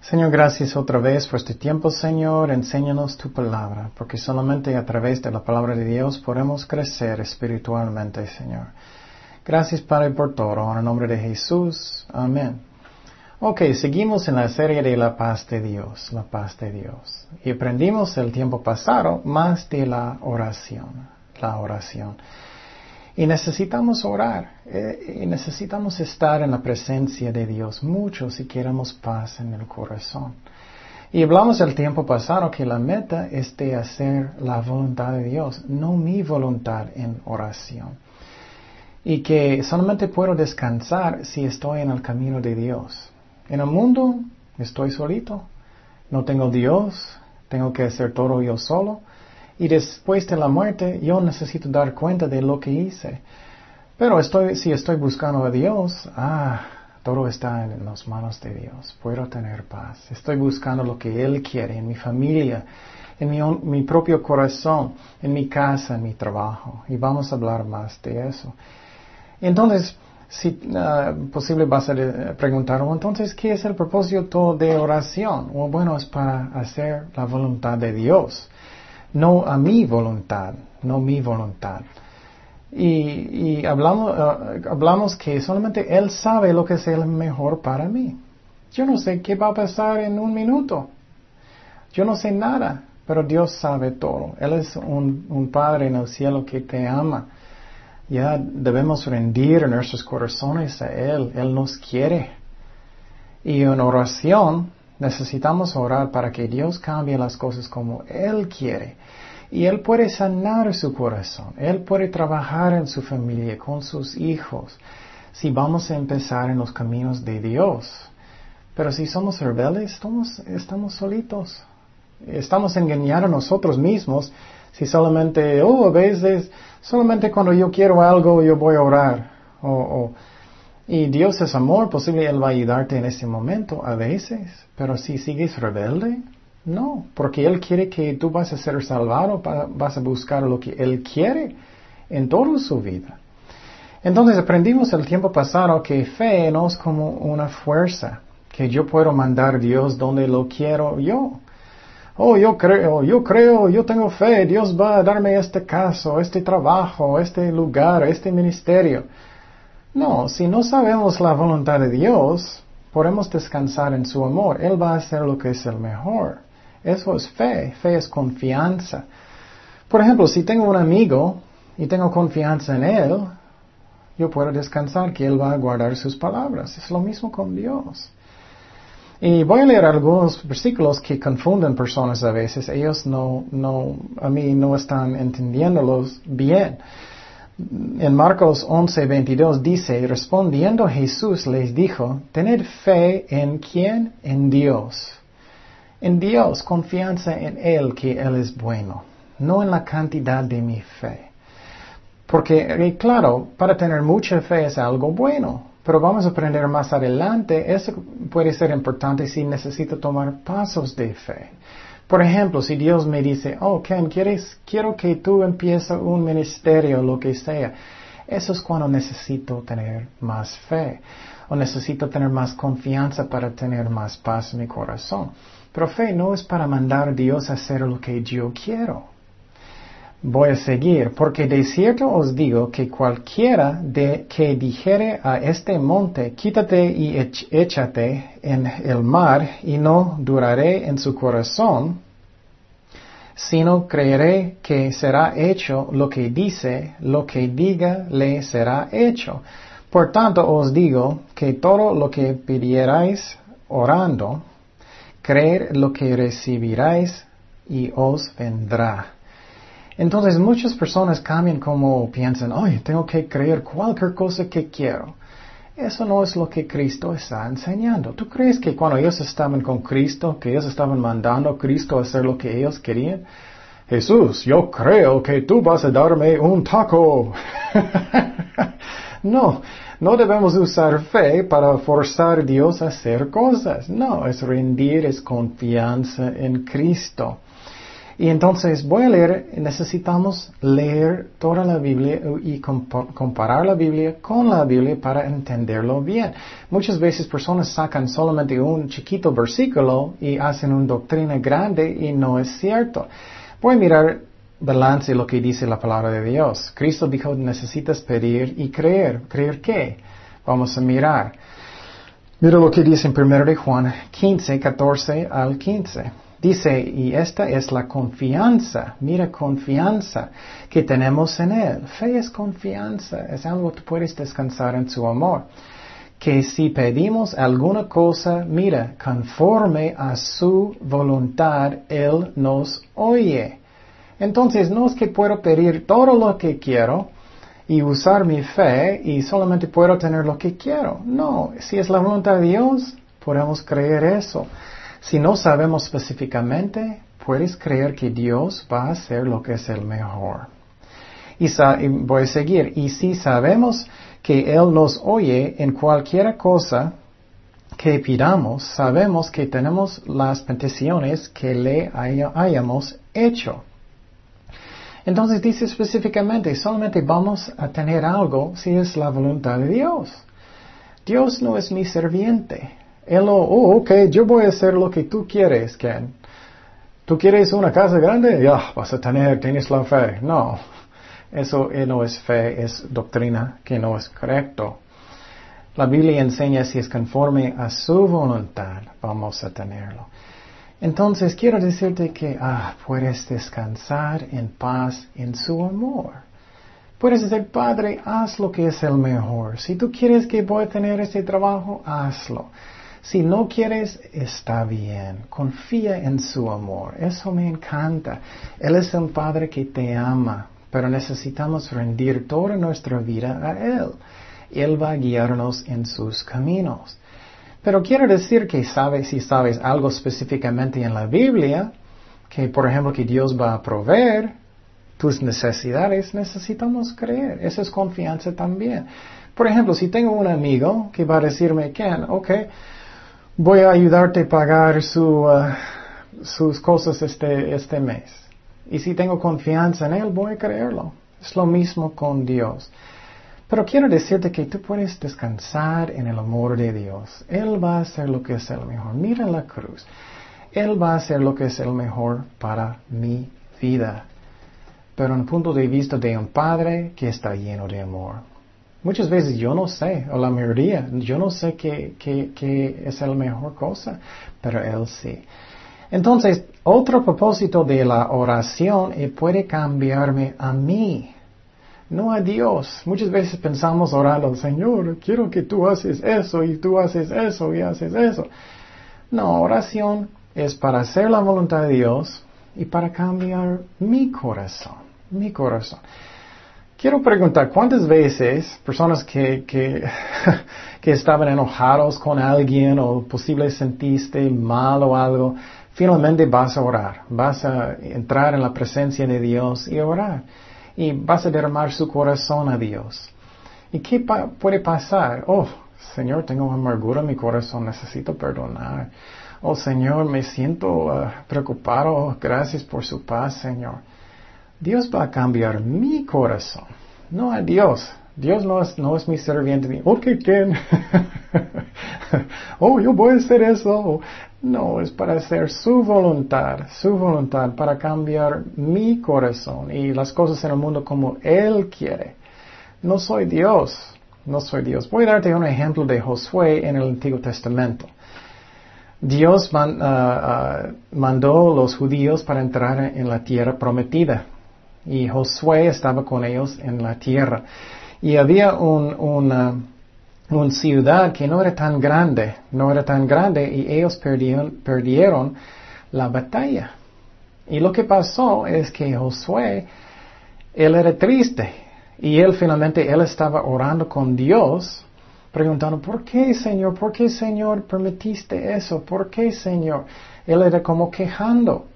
Señor, gracias otra vez por este tiempo, Señor. Enséñanos tu palabra, porque solamente a través de la palabra de Dios podemos crecer espiritualmente, Señor. Gracias, Padre, por todo. En el nombre de Jesús. Amén. Ok, seguimos en la serie de la paz de Dios, la paz de Dios. Y aprendimos el tiempo pasado más de la oración, la oración. Y necesitamos orar, eh, y necesitamos estar en la presencia de Dios mucho si queremos paz en el corazón. Y hablamos el tiempo pasado que la meta es de hacer la voluntad de Dios, no mi voluntad en oración. Y que solamente puedo descansar si estoy en el camino de Dios. En el mundo estoy solito, no tengo Dios, tengo que hacer todo yo solo. Y después de la muerte yo necesito dar cuenta de lo que hice. Pero estoy, si estoy buscando a Dios, ah, todo está en las manos de Dios. Puedo tener paz. Estoy buscando lo que Él quiere en mi familia, en mi, propio corazón, en mi casa, en mi trabajo. Y vamos a hablar más de eso. Entonces, si uh, posible vas a preguntar, oh, entonces, ¿qué es el propósito de oración? bueno, es para hacer la voluntad de Dios no a mi voluntad, no mi voluntad. Y, hablamos, eh, hablamos que solamente Él sabe lo que es el mejor para mí. Yo no sé qué va a pasar en un minuto. Yo no sé nada, pero Dios sabe todo. Él es un, un Padre en el cielo que te ama. Ya debemos rendir nuestros corazones a Él. Él nos quiere. Y en oración Necesitamos orar para que Dios cambie las cosas como Él quiere. Y Él puede sanar su corazón. Él puede trabajar en su familia, con sus hijos. Si vamos a empezar en los caminos de Dios. Pero si somos rebeldes, estamos, estamos solitos. Estamos engañando a nosotros mismos si solamente, oh, a veces, solamente cuando yo quiero algo yo voy a orar. o y Dios es amor, posible Él va a ayudarte en ese momento a veces, pero si sigues rebelde, no, porque Él quiere que tú vas a ser salvado, vas a buscar lo que Él quiere en toda su vida. Entonces aprendimos el tiempo pasado que fe no es como una fuerza, que yo puedo mandar a Dios donde lo quiero yo. Oh, yo creo, yo creo, yo tengo fe, Dios va a darme este caso, este trabajo, este lugar, este ministerio. No, si no sabemos la voluntad de Dios, podemos descansar en su amor. Él va a hacer lo que es el mejor. Eso es fe. Fe es confianza. Por ejemplo, si tengo un amigo y tengo confianza en él, yo puedo descansar que él va a guardar sus palabras. Es lo mismo con Dios. Y voy a leer algunos versículos que confunden personas a veces. Ellos no, no, a mí no están entendiéndolos bien. En Marcos 11, 22 dice, respondiendo Jesús les dijo, tened fe en quién? En Dios. En Dios, confianza en Él que Él es bueno, no en la cantidad de mi fe. Porque, claro, para tener mucha fe es algo bueno, pero vamos a aprender más adelante, eso puede ser importante si necesito tomar pasos de fe. Por ejemplo, si Dios me dice, oh, Ken, ¿quieres, quiero que tú empieces un ministerio, lo que sea. Eso es cuando necesito tener más fe o necesito tener más confianza para tener más paz en mi corazón. Pero fe no es para mandar a Dios a hacer lo que yo quiero. Voy a seguir, porque de cierto os digo que cualquiera de que dijere a este monte, quítate y échate en el mar, y no duraré en su corazón, sino creeré que será hecho lo que dice, lo que diga le será hecho. Por tanto os digo que todo lo que pidierais orando, creer lo que recibiráis y os vendrá. Entonces muchas personas cambian como piensan, ay, tengo que creer cualquier cosa que quiero. Eso no es lo que Cristo está enseñando. ¿Tú crees que cuando ellos estaban con Cristo, que ellos estaban mandando a Cristo a hacer lo que ellos querían? Jesús, yo creo que tú vas a darme un taco. no, no debemos usar fe para forzar a Dios a hacer cosas. No, es rendir, es confianza en Cristo. Y entonces voy a leer, necesitamos leer toda la Biblia y comparar la Biblia con la Biblia para entenderlo bien. Muchas veces personas sacan solamente un chiquito versículo y hacen una doctrina grande y no es cierto. Voy a mirar balance lo que dice la palabra de Dios. Cristo dijo, necesitas pedir y creer. ¿Creer qué? Vamos a mirar. Mira lo que dice en 1 de Juan 15, 14 al 15. Dice, y esta es la confianza, mira confianza que tenemos en Él. Fe es confianza, es algo que puedes descansar en su amor. Que si pedimos alguna cosa, mira, conforme a su voluntad, Él nos oye. Entonces, no es que puedo pedir todo lo que quiero y usar mi fe y solamente puedo tener lo que quiero. No, si es la voluntad de Dios, podemos creer eso. Si no sabemos específicamente, puedes creer que Dios va a hacer lo que es el mejor. Y, voy a seguir. Y si sabemos que Él nos oye en cualquier cosa que pidamos, sabemos que tenemos las peticiones que le hayamos hecho. Entonces dice específicamente, solamente vamos a tener algo si es la voluntad de Dios. Dios no es mi serviente. Él no, oh, ok, yo voy a hacer lo que tú quieres, Ken. ¿Tú quieres una casa grande? Ya, vas a tener, tienes la fe. No, eso no es fe, es doctrina que no es correcto. La Biblia enseña si es conforme a su voluntad, vamos a tenerlo. Entonces quiero decirte que ah, puedes descansar en paz en su amor. Puedes decir, Padre, haz lo que es el mejor. Si tú quieres que voy a tener ese trabajo, hazlo. Si no quieres, está bien. Confía en su amor. Eso me encanta. Él es un Padre que te ama, pero necesitamos rendir toda nuestra vida a Él. Él va a guiarnos en sus caminos. Pero quiero decir que sabes, si sabes algo específicamente en la Biblia, que por ejemplo que Dios va a proveer tus necesidades, necesitamos creer. Esa es confianza también. Por ejemplo, si tengo un amigo que va a decirme, Ken, ok, voy a ayudarte a pagar su, uh, sus cosas este, este mes. Y si tengo confianza en Él, voy a creerlo. Es lo mismo con Dios. Pero quiero decirte que tú puedes descansar en el amor de Dios. Él va a hacer lo que es el mejor. Mira la cruz. Él va a hacer lo que es el mejor para mi vida. Pero en el punto de vista de un padre que está lleno de amor. Muchas veces yo no sé, o la mayoría, yo no sé qué, es la mejor cosa, pero Él sí. Entonces, otro propósito de la oración es puede cambiarme a mí, no a Dios. Muchas veces pensamos orando, Señor, quiero que tú haces eso y tú haces eso y haces eso. No, oración es para hacer la voluntad de Dios y para cambiar mi corazón, mi corazón. Quiero preguntar, ¿cuántas veces personas que, que, estaban enojados con alguien o posible sentiste mal o algo, finalmente vas a orar, vas a entrar en la presencia de Dios y orar y vas a derramar su corazón a Dios. ¿Y qué puede pasar? Oh, Señor, tengo amargura en mi corazón, necesito perdonar. Oh, Señor, me siento ah, preocupado, gracias por su paz, Señor. Dios va a cambiar mi corazón, no a Dios. Dios no es, no es mi serviente. Ok, ¿quién? oh, yo voy a hacer eso. No, es para hacer su voluntad, su voluntad, para cambiar mi corazón y las cosas en el mundo como Él quiere. No soy Dios, no soy Dios. Voy a darte un ejemplo de Josué en el Antiguo Testamento. Dios uh, uh, mandó a los judíos para entrar en la tierra prometida y Josué estaba con ellos en la tierra. Y había un, una, ciudad que no era tan grande, no era tan grande y ellos perdieron, perdieron la batalla. Y lo que pasó es que Josué, él era triste y él finalmente, él estaba orando con Dios, preguntando, ¿por qué Señor? ¿Por qué Señor permitiste eso? ¿Por qué Señor? Él era como quejando.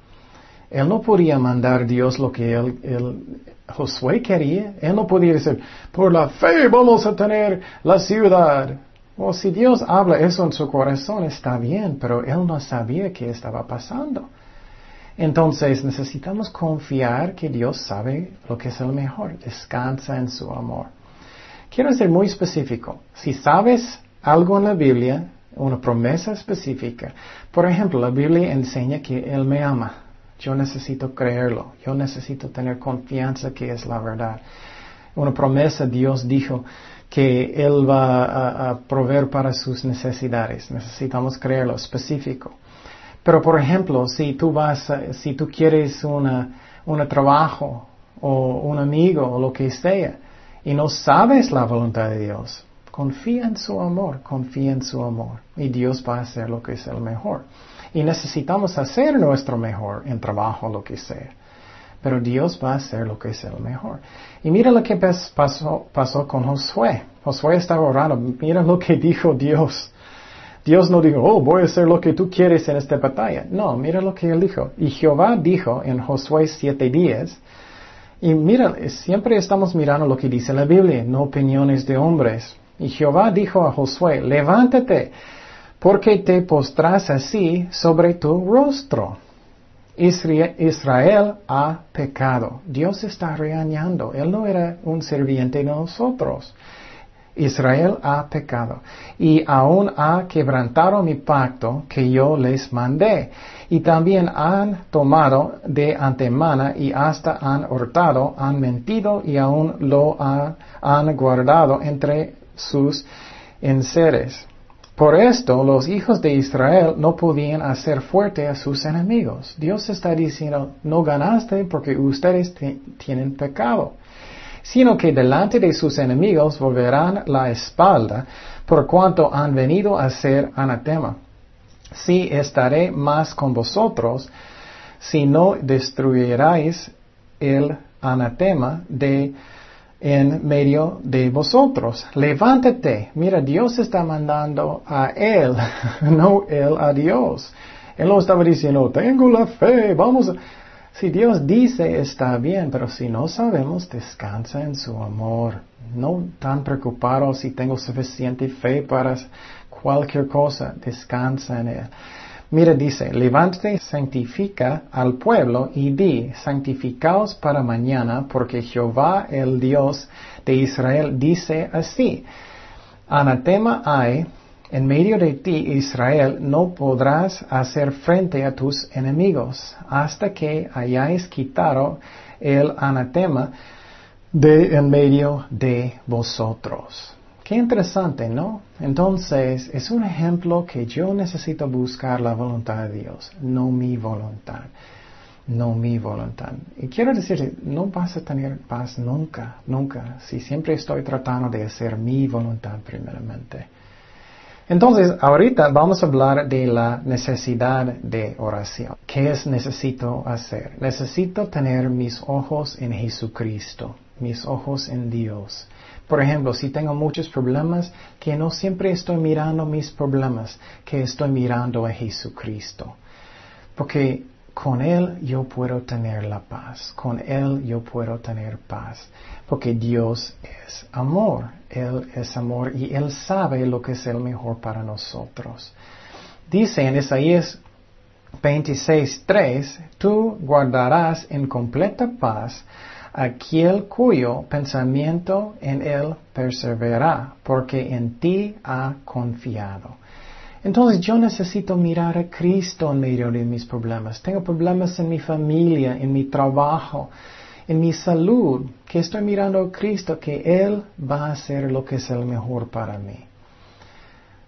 Él no podía mandar Dios lo que él, Josué quería. Él no podía decir, por la fe vamos a tener la ciudad. O si Dios habla eso en su corazón, está bien, pero él no sabía qué estaba pasando. Entonces necesitamos confiar que Dios sabe lo que es el mejor. Descansa en su amor. Quiero ser muy específico. Si sabes algo en la Biblia, una promesa específica, por ejemplo, la Biblia enseña que Él me ama. Yo necesito creerlo. Yo necesito tener confianza que es la verdad. Una promesa Dios dijo que Él va a, proveer para sus necesidades. Necesitamos creerlo específico. Pero por ejemplo, si tú vas, si tú quieres una, un trabajo o un amigo o lo que sea y no sabes la voluntad de Dios, confía en su amor, confía en su amor y Dios va a hacer lo que es el mejor. Y necesitamos hacer nuestro mejor en trabajo, lo que sea. Pero Dios va a hacer lo que es el mejor. Y mira lo que pasó, pasó con Josué. Josué estaba orando. Mira lo que dijo Dios. Dios no dijo, oh, voy a hacer lo que tú quieres en esta batalla. No, mira lo que él dijo. Y Jehová dijo en Josué 7:10, y mira, siempre estamos mirando lo que dice la Biblia, no opiniones de hombres. Y Jehová dijo a Josué, levántate, porque te postras así sobre tu rostro. Israel ha pecado. Dios está regañando. Él no era un serviente de nosotros. Israel ha pecado y aún ha quebrantado mi pacto que yo les mandé. Y también han tomado de antemana y hasta han hurtado, han mentido y aún lo han, guardado entre sus enseres. Por esto los hijos de Israel no podían hacer fuerte a sus enemigos. Dios está diciendo, no ganaste porque ustedes tienen pecado sino que delante de sus enemigos volverán la espalda, por cuanto han venido a ser anatema. Si estaré más con vosotros, si no destruyerais el anatema de en medio de vosotros. Levántate. Mira, Dios está mandando a Él, no Él a Dios. Él no estaba diciendo, tengo la fe, vamos. Si Dios dice está bien, pero si no sabemos, descansa en su amor. No tan preocupado si tengo suficiente fe para cualquier cosa, descansa en Él. Mira, dice, levántate, santifica al pueblo y di, santificaos para mañana, porque Jehová, el Dios de Israel, dice así, anatema hay en medio de ti, Israel, no podrás hacer frente a tus enemigos hasta que hayáis quitado el anatema de en medio de vosotros. Qué interesante, ¿no? Entonces, es un ejemplo que yo necesito buscar la voluntad de Dios, no mi voluntad, no mi voluntad. Y quiero decir, no vas a tener paz nunca, nunca, si siempre estoy tratando de hacer mi voluntad primeramente. Entonces, ahorita vamos a hablar de la necesidad de oración. ¿Qué es necesito hacer? Necesito tener mis ojos en Jesucristo, mis ojos en Dios. Por ejemplo, si tengo muchos problemas, que no siempre estoy mirando mis problemas, que estoy mirando a Jesucristo. Porque con Él yo puedo tener la paz, con Él yo puedo tener paz, porque Dios es amor, Él es amor y Él sabe lo que es el mejor para nosotros. Dice en Isaías 26.3, tú guardarás en completa paz aquel cuyo pensamiento en Él persevera, porque en ti ha confiado. Entonces yo necesito mirar a Cristo en medio de mis problemas. Tengo problemas en mi familia, en mi trabajo, en mi salud, que estoy mirando a Cristo, que Él va a hacer lo que es el mejor para mí.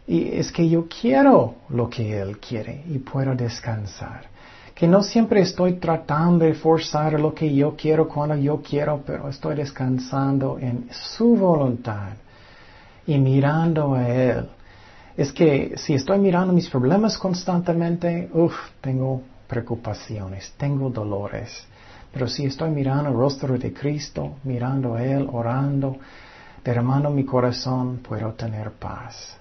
Y es que yo quiero lo que Él quiere y puedo descansar. Que no siempre estoy tratando de forzar lo que yo quiero cuando yo quiero, pero estoy descansando en su voluntad y mirando a Él es que si estoy mirando mis problemas constantemente, uff, tengo preocupaciones, tengo dolores. Pero si estoy mirando el rostro de Cristo, mirando a Él, orando, derramando mi corazón, puedo tener paz.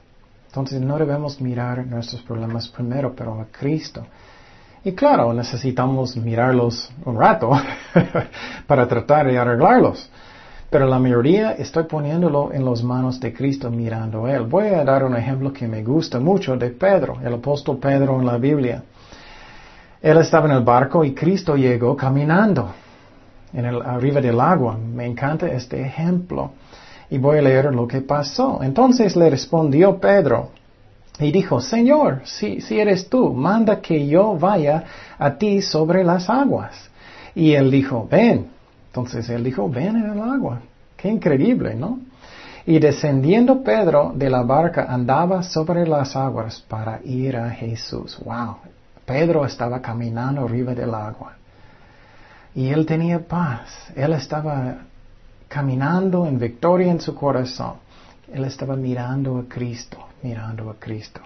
Entonces no debemos mirar nuestros problemas primero, pero a Cristo. Y claro, necesitamos mirarlos un rato para tratar de arreglarlos. Pero la mayoría estoy poniéndolo en las manos de Cristo mirando a Él. Voy a dar un ejemplo que me gusta mucho de Pedro, el apóstol Pedro en la Biblia. Él estaba en el barco y Cristo llegó caminando en el, arriba del agua. Me encanta este ejemplo. Y voy a leer lo que pasó. Entonces le respondió Pedro y dijo, Señor, si, si eres tú, manda que yo vaya a ti sobre las aguas. Y él dijo, ven. Entonces él dijo, ven en el agua. Qué increíble, ¿no? Y descendiendo Pedro de la barca andaba sobre las aguas para ir a Jesús. Wow. Pedro estaba caminando arriba del agua. Y él tenía paz. Él estaba caminando en victoria en su corazón. Él estaba mirando a Cristo, mirando a Cristo.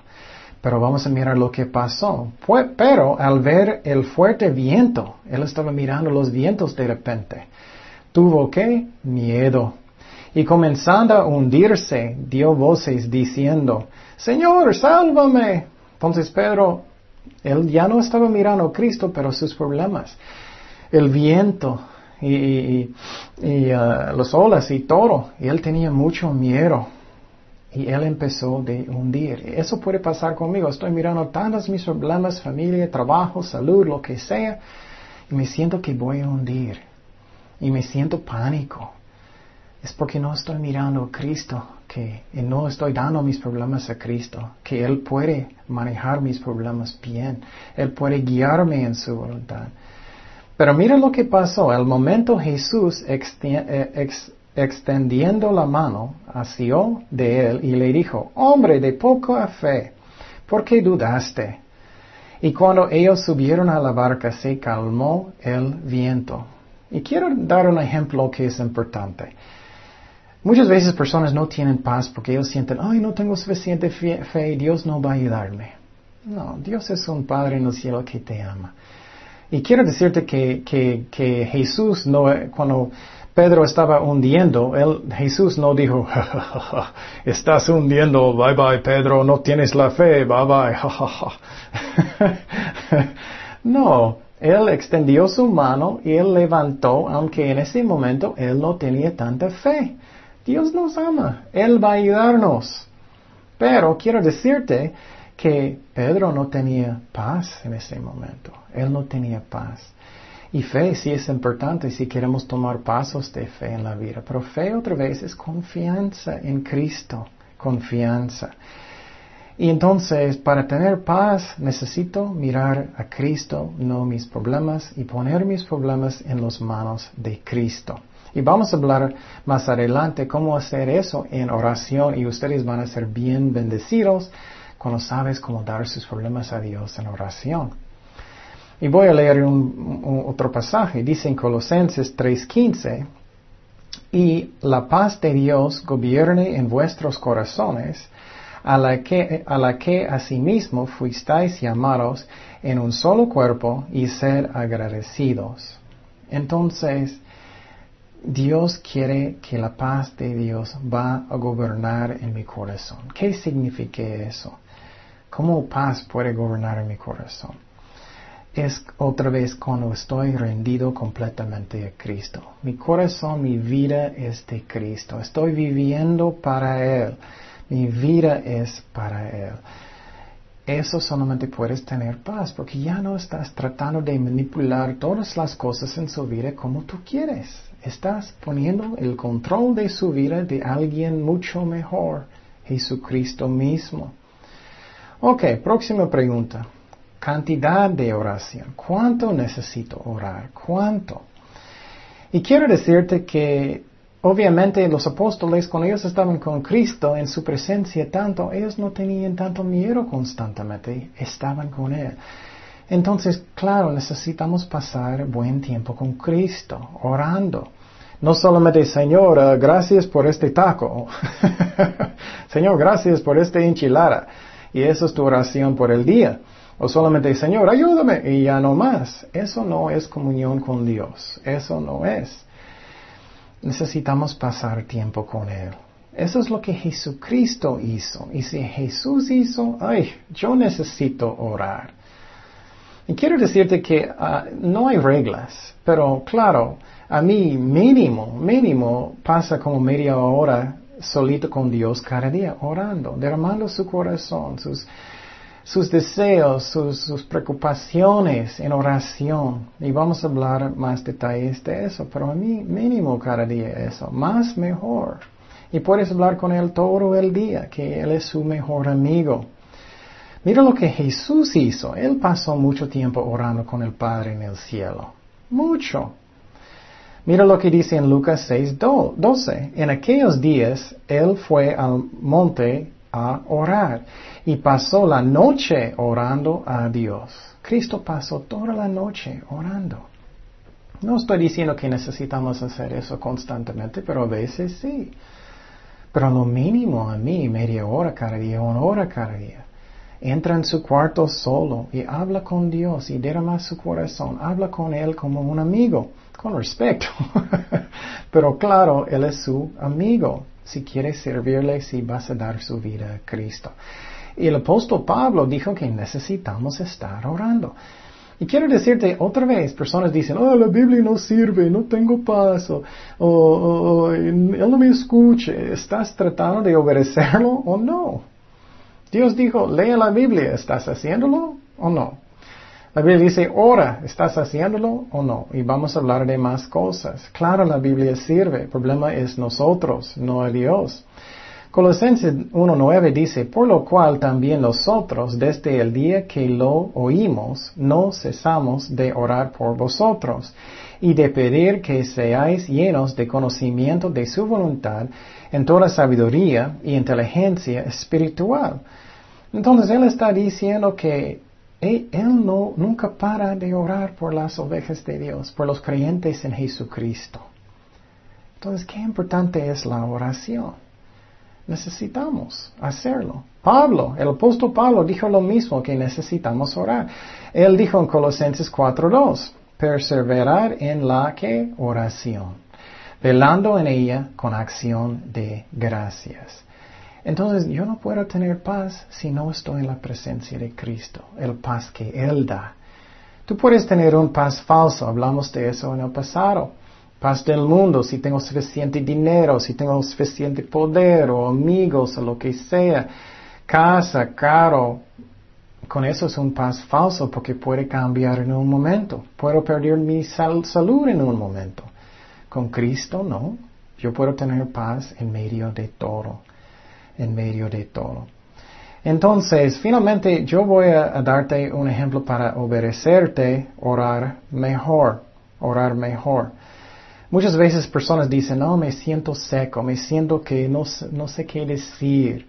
Pero vamos a mirar lo que pasó. pero al ver el fuerte viento, él estaba mirando los vientos de repente. Tuvo qué? Miedo. Y comenzando a hundirse, dio voces diciendo, Señor, sálvame. Entonces Pedro, él ya no estaba mirando a Cristo, pero sus problemas. El viento, y, y, uh, las olas y todo. Y él tenía mucho miedo. Y él empezó de hundir. Eso puede pasar conmigo. Estoy mirando tantos mis problemas, familia, trabajo, salud, lo que sea. Y me siento que voy a hundir. Y me siento pánico. Es porque no estoy mirando a Cristo, que no estoy dando mis problemas a Cristo, que Él puede manejar mis problemas bien. Él puede guiarme en su voluntad. Pero mira lo que pasó. Al momento Jesús eh, extendiendo la mano, asió de él y le dijo, hombre de poca fe, ¿por qué dudaste? Y cuando ellos subieron a la barca se calmó el viento. Y quiero dar un ejemplo que es importante. Muchas veces personas no tienen paz porque ellos sienten, ay, no tengo suficiente fe, Dios no va a ayudarme. No, Dios es un Padre en el cielo que te ama. Y quiero decirte que, que, que Jesús no, cuando Pedro estaba hundiendo, él, Jesús no dijo, estás hundiendo, bye bye Pedro, no tienes la fe, bye bye, no, él extendió su mano y él levantó, aunque en ese momento él no tenía tanta fe. Dios nos ama, Él va a ayudarnos. Pero quiero decirte que Pedro no tenía paz en ese momento. Él no tenía paz. Y fe sí es importante si queremos tomar pasos de fe en la vida. Pero fe otra vez es confianza en Cristo. Confianza. Y entonces, para tener paz, necesito mirar a Cristo, no mis problemas, y poner mis problemas en las manos de Cristo. Y vamos a hablar más adelante cómo hacer eso en oración y ustedes van a ser bien bendecidos cuando sabes cómo dar sus problemas a Dios en oración. Y voy a leer un, otro pasaje. Dice en Colosenses 3:15, y la paz de Dios gobierne en vuestros corazones, a la que, a la que asimismo fuisteis llamados en un solo cuerpo y ser agradecidos. Entonces, Dios quiere que la paz de Dios va a gobernar en mi corazón. ¿Qué significa eso? ¿Cómo paz puede gobernar en mi corazón? Es otra vez cuando estoy rendido completamente a Cristo. Mi corazón, mi vida es de Cristo. Estoy viviendo para Él. Mi vida es para Él. Eso solamente puedes tener paz porque ya no estás tratando de manipular todas las cosas en su vida como tú quieres. Estás poniendo el control de su vida de alguien mucho mejor, Jesucristo mismo. Ok, próxima pregunta. Cantidad de oración. ¿Cuánto necesito orar? ¿Cuánto? Y quiero decirte que obviamente los apóstoles, cuando ellos estaban con Cristo en su presencia tanto, ellos no tenían tanto miedo constantemente, estaban con Él. Entonces, claro, necesitamos pasar buen tiempo con Cristo, orando. No solamente, Señor, uh, gracias por este taco. Señor, gracias por esta enchilada y eso es tu oración por el día. O solamente, Señor, ayúdame y ya no más. Eso no es comunión con Dios. Eso no es. Necesitamos pasar tiempo con Él. Eso es lo que Jesucristo hizo. Y si Jesús hizo, ay, yo necesito orar. Y quiero decirte que ah, no hay reglas, pero claro, a mí mínimo, mínimo pasa como media hora solito con Dios cada día, orando, derramando su corazón, sus, sus deseos, sus, preocupaciones en oración. Y vamos a hablar más detalles de eso, pero a mí mínimo cada día eso, más mejor. Y puedes hablar con Él todo el día, que Él es su mejor amigo. Mira lo que Jesús hizo. Él pasó mucho tiempo orando con el Padre en el cielo. Mucho. Mira lo que dice en Lucas 6, 12. En aquellos días Él fue al monte a orar y pasó la noche orando a Dios. Cristo pasó toda la noche orando. No estoy diciendo que necesitamos hacer eso constantemente, pero a veces sí. Pero lo mínimo a mí, media hora cada día, una hora cada día. Entra en su cuarto solo y habla con Dios y derrama su corazón. Habla con Él como un amigo, con respeto. pero claro, Él es su amigo si quieres servirle, si vas a dar su vida a Cristo. Y el apóstol Pablo dijo que necesitamos estar orando. Y quiero decirte otra vez, personas dicen, oh, la Biblia no sirve, no tengo paz, o, él no me escucha. ¿Estás tratando de obedecerlo o no? Dios dijo, lea la Biblia, ¿estás haciéndolo o no? La Biblia dice, ora, ¿estás haciéndolo o no? Y vamos a hablar de más cosas. Claro, la Biblia sirve, el problema es nosotros, no Dios. Colosenses 1.9 dice, por lo cual también nosotros, desde el día que lo oímos, no cesamos de orar por vosotros y de pedir que seáis llenos de conocimiento de su voluntad en toda sabiduría y inteligencia espiritual. Entonces Él está diciendo que él, no, nunca para de orar por las ovejas de Dios, por los creyentes en Jesucristo. Entonces, qué importante es la oración. Necesitamos hacerlo. Pablo, el apóstol Pablo dijo lo mismo que necesitamos orar. Él dijo en Colosenses 4.2, perseverar en la que oración, velando en ella con acción de gracias. Entonces yo no puedo tener paz si no estoy en la presencia de Cristo, el paz que Él da. Tú puedes tener un paz falso, hablamos de eso en el pasado. Paz del mundo, si tengo suficiente dinero, si tengo suficiente poder o amigos o lo que sea, casa, caro. Con eso es un paz falso porque puede cambiar en un momento. Puedo perder mi salud en un momento. Con Cristo no. Yo puedo tener paz en medio de todo en medio de todo. Entonces, finalmente yo voy a, darte un ejemplo para obedecerte, orar mejor, orar mejor. Muchas veces personas dicen, no, me siento seco, me siento que no, no sé qué decir.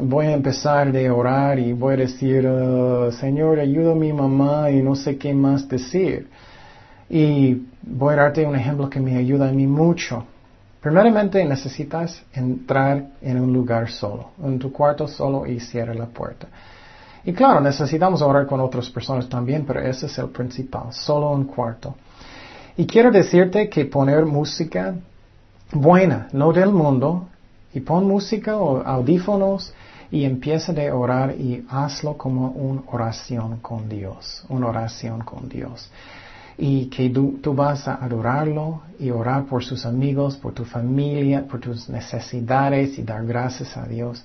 Voy a empezar de orar y voy a decir, oh, Señor, ayuda a mi mamá y no sé qué más decir. Y voy a darte un ejemplo que me ayuda a mí mucho. Primeramente necesitas entrar en un lugar solo, en tu cuarto solo y cierra la puerta. Y claro, necesitamos orar con otras personas también, pero ese es el principal, solo un cuarto. Y quiero decirte que poner música buena, no del mundo, y pon música o audífonos y empieza de orar y hazlo como una oración con Dios, una oración con Dios y que tú, vas a adorarlo y orar por sus amigos, por tu familia, por tus necesidades y dar gracias a Dios.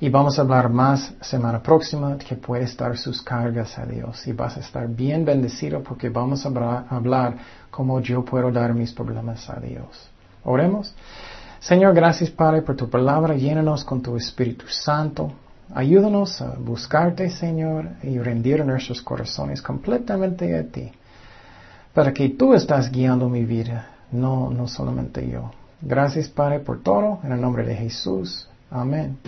Y vamos a hablar más semana próxima que puedes dar sus cargas a Dios y vas a estar bien bendecido porque vamos a hablar cómo yo puedo dar mis problemas a Dios. Oremos. Señor, gracias Padre por tu palabra. Llénanos con tu Espíritu Santo. Ayúdanos a buscarte, Señor, y rendir nuestros corazones completamente a ti para que tú estás guiando mi vida, no, no solamente yo. Gracias Padre por todo, en el nombre de Jesús. Amén.